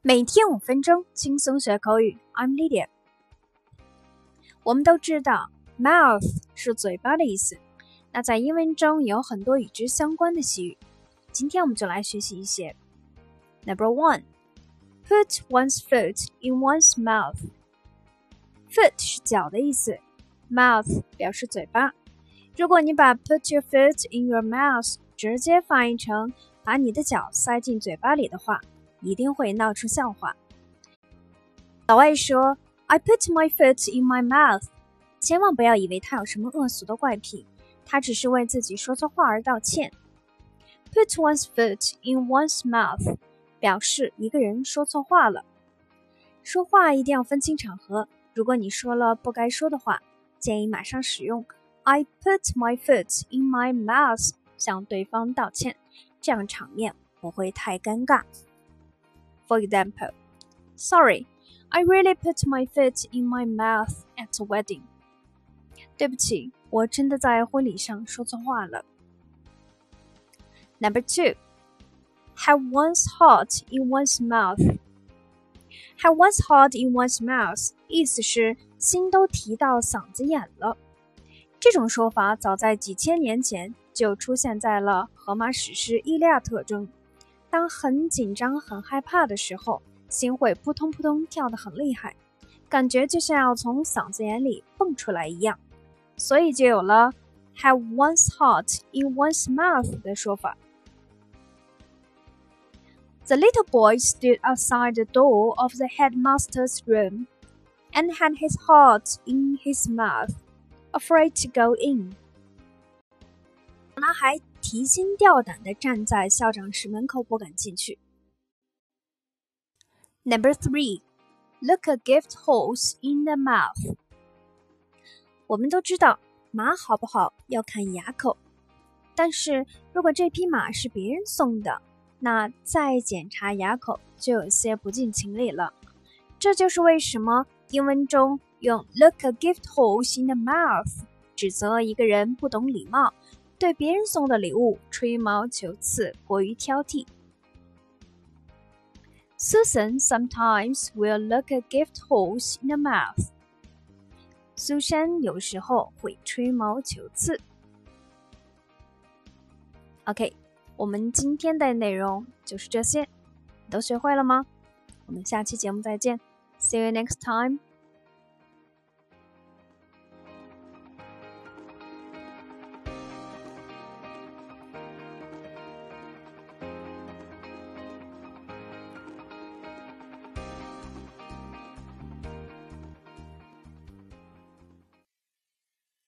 每天五分钟，轻松学口语。I'm Lydia。我们都知道，mouth 是嘴巴的意思。那在英文中有很多与之相关的习语。今天我们就来学习一些。Number one, put one's foot in one's mouth. Foot 是脚的意思，mouth 表示嘴巴。如果你把 put your foot in your mouth 直接翻译成把你的脚塞进嘴巴里的话，一定会闹出笑话。老外说：“I put my foot in my mouth。”千万不要以为他有什么恶俗的怪癖，他只是为自己说错话而道歉。Put one's foot in one's mouth 表示一个人说错话了。说话一定要分清场合，如果你说了不该说的话，建议马上使用 “I put my foot in my mouth” 向对方道歉，这样场面不会太尴尬。For example, sorry, I really put my foot in my mouth at the wedding. 对不起，我真的在婚礼上说错话了。Number two, have one's heart in one's mouth. Have one's heart in one's mouth 意思是心都提到嗓子眼了。这种说法早在几千年前就出现在了荷马史诗《伊利亚特》中。 当很紧张、很害怕的时候，心会扑通扑通跳得很厉害，感觉就像要从嗓子眼里蹦出来一样，所以就有了 “have one's heart in one's mouth” 的说法。The little boy stood outside the door of the headmaster's room and had his heart in his mouth, afraid to go in. 男孩 提心吊胆地站在校长室门口，不敢进去。Number three, look a gift horse in the mouth. 我们都知道马好不好要看牙口，但是如果这匹马是别人送的，那再检查牙口就有些不近情理了。这就是为什么英文中用 look a gift horse in the mouth 指责一个人不懂礼貌。对别人送的礼物吹毛求疵，过于挑剔。Susan sometimes will look a gift horse in the mouth. 苏珊有时候会吹毛求疵。OK，我们今天的内容就是这些，你都学会了吗？我们下期节目再见，See you next time.